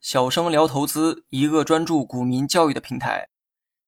小生聊投资，一个专注股民教育的平台。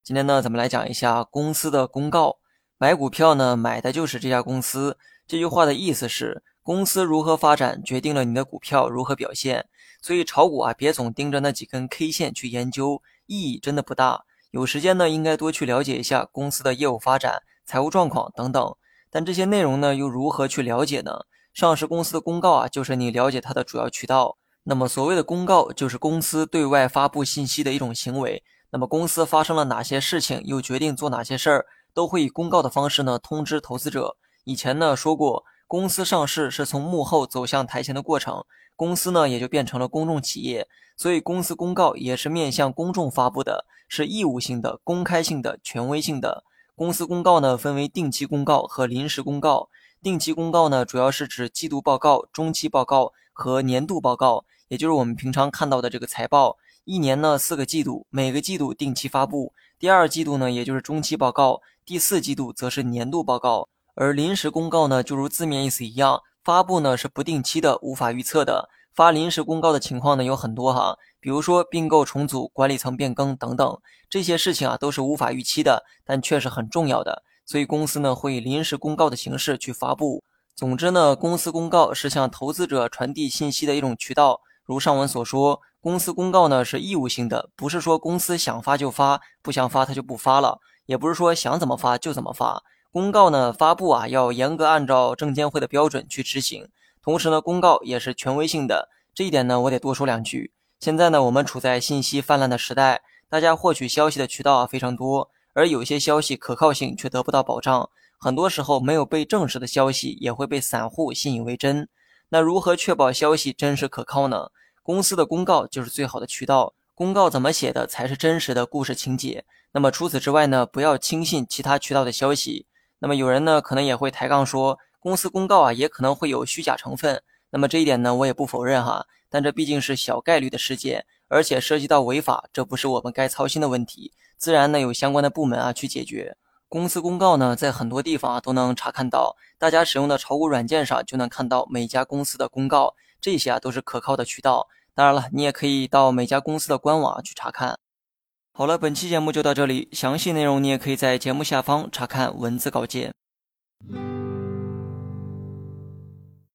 今天呢，咱们来讲一下公司的公告。买股票呢，买的就是这家公司。这句话的意思是，公司如何发展，决定了你的股票如何表现。所以炒股啊，别总盯着那几根 K 线去研究，意义真的不大。有时间呢，应该多去了解一下公司的业务发展、财务状况等等。但这些内容呢，又如何去了解呢？上市公司的公告啊，就是你了解它的主要渠道。那么所谓的公告，就是公司对外发布信息的一种行为。那么公司发生了哪些事情，又决定做哪些事儿，都会以公告的方式呢通知投资者。以前呢说过，公司上市是从幕后走向台前的过程，公司呢也就变成了公众企业，所以公司公告也是面向公众发布的，是义务性的、公开性的、权威性的。公司公告呢分为定期公告和临时公告。定期公告呢主要是指季度报告、中期报告和年度报告。也就是我们平常看到的这个财报，一年呢四个季度，每个季度定期发布，第二季度呢也就是中期报告，第四季度则是年度报告。而临时公告呢，就如字面意思一样，发布呢是不定期的，无法预测的。发临时公告的情况呢有很多哈，比如说并购重组、管理层变更等等，这些事情啊都是无法预期的，但却是很重要的，所以公司呢会以临时公告的形式去发布。总之呢，公司公告是向投资者传递信息的一种渠道。如上文所说，公司公告呢是义务性的，不是说公司想发就发，不想发它就不发了，也不是说想怎么发就怎么发。公告呢发布啊要严格按照证监会的标准去执行，同时呢公告也是权威性的，这一点呢我得多说两句。现在呢我们处在信息泛滥的时代，大家获取消息的渠道啊非常多，而有些消息可靠性却得不到保障，很多时候没有被证实的消息也会被散户信以为真。那如何确保消息真实可靠呢？公司的公告就是最好的渠道。公告怎么写的才是真实的故事情节？那么除此之外呢？不要轻信其他渠道的消息。那么有人呢可能也会抬杠说，公司公告啊也可能会有虚假成分。那么这一点呢我也不否认哈，但这毕竟是小概率的事件，而且涉及到违法，这不是我们该操心的问题。自然呢有相关的部门啊去解决。公司公告呢，在很多地方啊都能查看到，大家使用的炒股软件上就能看到每家公司的公告，这些啊都是可靠的渠道。当然了，你也可以到每家公司的官网去查看。好了，本期节目就到这里，详细内容你也可以在节目下方查看文字稿件。